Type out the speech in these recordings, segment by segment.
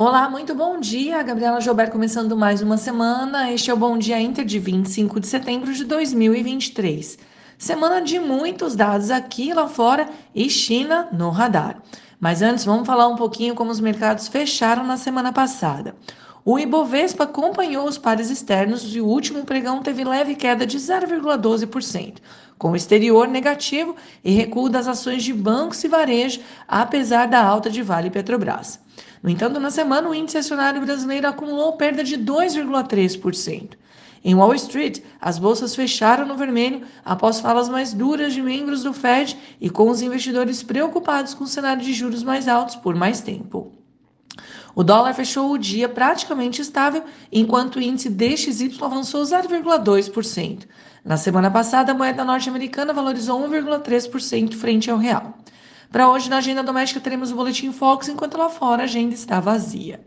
Olá, muito bom dia. Gabriela Gilberto começando mais uma semana. Este é o Bom Dia Inter de 25 de setembro de 2023. Semana de muitos dados aqui lá fora e China no radar. Mas antes, vamos falar um pouquinho como os mercados fecharam na semana passada. O Ibovespa acompanhou os pares externos e o último pregão teve leve queda de 0,12%, com o exterior negativo e recuo das ações de bancos e varejo, apesar da alta de Vale e Petrobras. No entanto, na semana, o índice acionário brasileiro acumulou perda de 2,3%. Em Wall Street, as bolsas fecharam no vermelho após falas mais duras de membros do Fed e com os investidores preocupados com o cenário de juros mais altos por mais tempo. O dólar fechou o dia praticamente estável, enquanto o índice DXY avançou 0,2%. Na semana passada, a moeda norte-americana valorizou 1,3% frente ao real. Para hoje, na agenda doméstica, teremos o Boletim Fox, enquanto lá fora a agenda está vazia.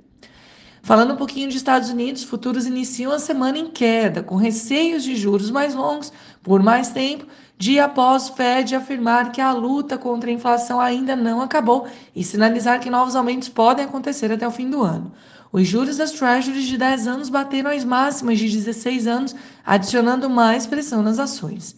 Falando um pouquinho de Estados Unidos, futuros iniciam a semana em queda, com receios de juros mais longos por mais tempo, dia após o Fed afirmar que a luta contra a inflação ainda não acabou e sinalizar que novos aumentos podem acontecer até o fim do ano. Os juros das Treasuries de 10 anos bateram as máximas de 16 anos, adicionando mais pressão nas ações.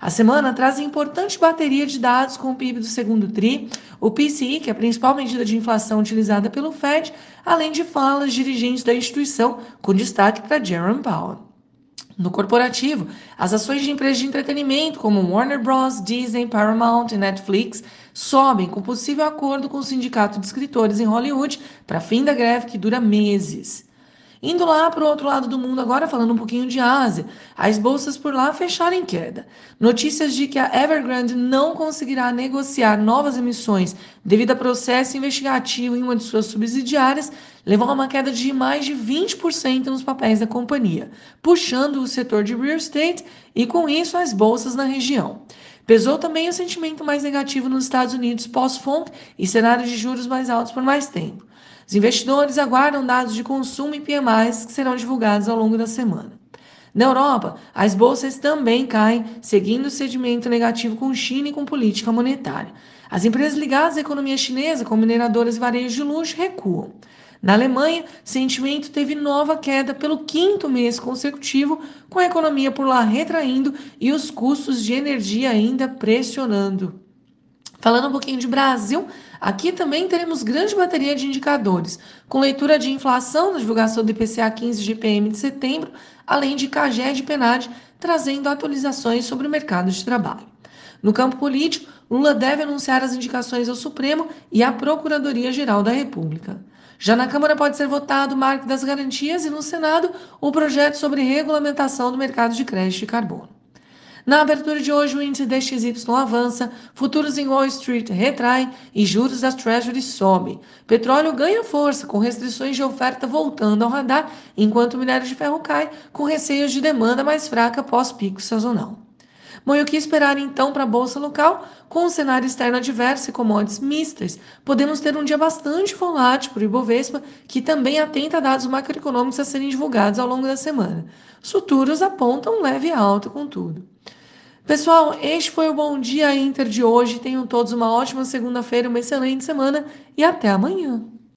A semana traz importante bateria de dados com o PIB do segundo TRI, o PCI, que é a principal medida de inflação utilizada pelo Fed, além de falas dirigentes da instituição, com destaque para Jerome Powell. No corporativo, as ações de empresas de entretenimento como Warner Bros., Disney, Paramount e Netflix sobem com possível acordo com o Sindicato de Escritores em Hollywood para fim da greve que dura meses. Indo lá para o outro lado do mundo, agora falando um pouquinho de Ásia, as bolsas por lá fecharam em queda. Notícias de que a Evergrande não conseguirá negociar novas emissões devido a processo investigativo em uma de suas subsidiárias levou a uma queda de mais de 20% nos papéis da companhia, puxando o setor de real estate e, com isso, as bolsas na região. Pesou também o sentimento mais negativo nos Estados Unidos pós-FONC e cenários de juros mais altos por mais tempo. Os investidores aguardam dados de consumo e PMIs que serão divulgados ao longo da semana. Na Europa, as bolsas também caem, seguindo o sedimento negativo com China e com política monetária. As empresas ligadas à economia chinesa, como mineradoras e varejo de luxo, recuam. Na Alemanha, sentimento teve nova queda pelo quinto mês consecutivo, com a economia por lá retraindo e os custos de energia ainda pressionando. Falando um pouquinho de Brasil, aqui também teremos grande bateria de indicadores, com leitura de inflação na divulgação do IPCA 15 de IPM de setembro, além de CAGED e PNAD, trazendo atualizações sobre o mercado de trabalho. No campo político, Lula deve anunciar as indicações ao Supremo e à Procuradoria-Geral da República. Já na Câmara pode ser votado o marco das garantias e no Senado o projeto sobre regulamentação do mercado de crédito de carbono. Na abertura de hoje, o índice DXY avança, futuros em Wall Street retraem e juros das Treasuries sobem. Petróleo ganha força, com restrições de oferta voltando ao radar, enquanto o minério de ferro cai, com receios de demanda mais fraca pós-pico sazonal. Bom, e o que esperar então para a bolsa local? Com o cenário externo adverso e commodities mistas, podemos ter um dia bastante volátil para o Ibovespa, que também atenta a dados macroeconômicos a serem divulgados ao longo da semana. Os futuros apontam leve alta, contudo. Pessoal, este foi o Bom Dia Inter de hoje. Tenham todos uma ótima segunda-feira, uma excelente semana e até amanhã.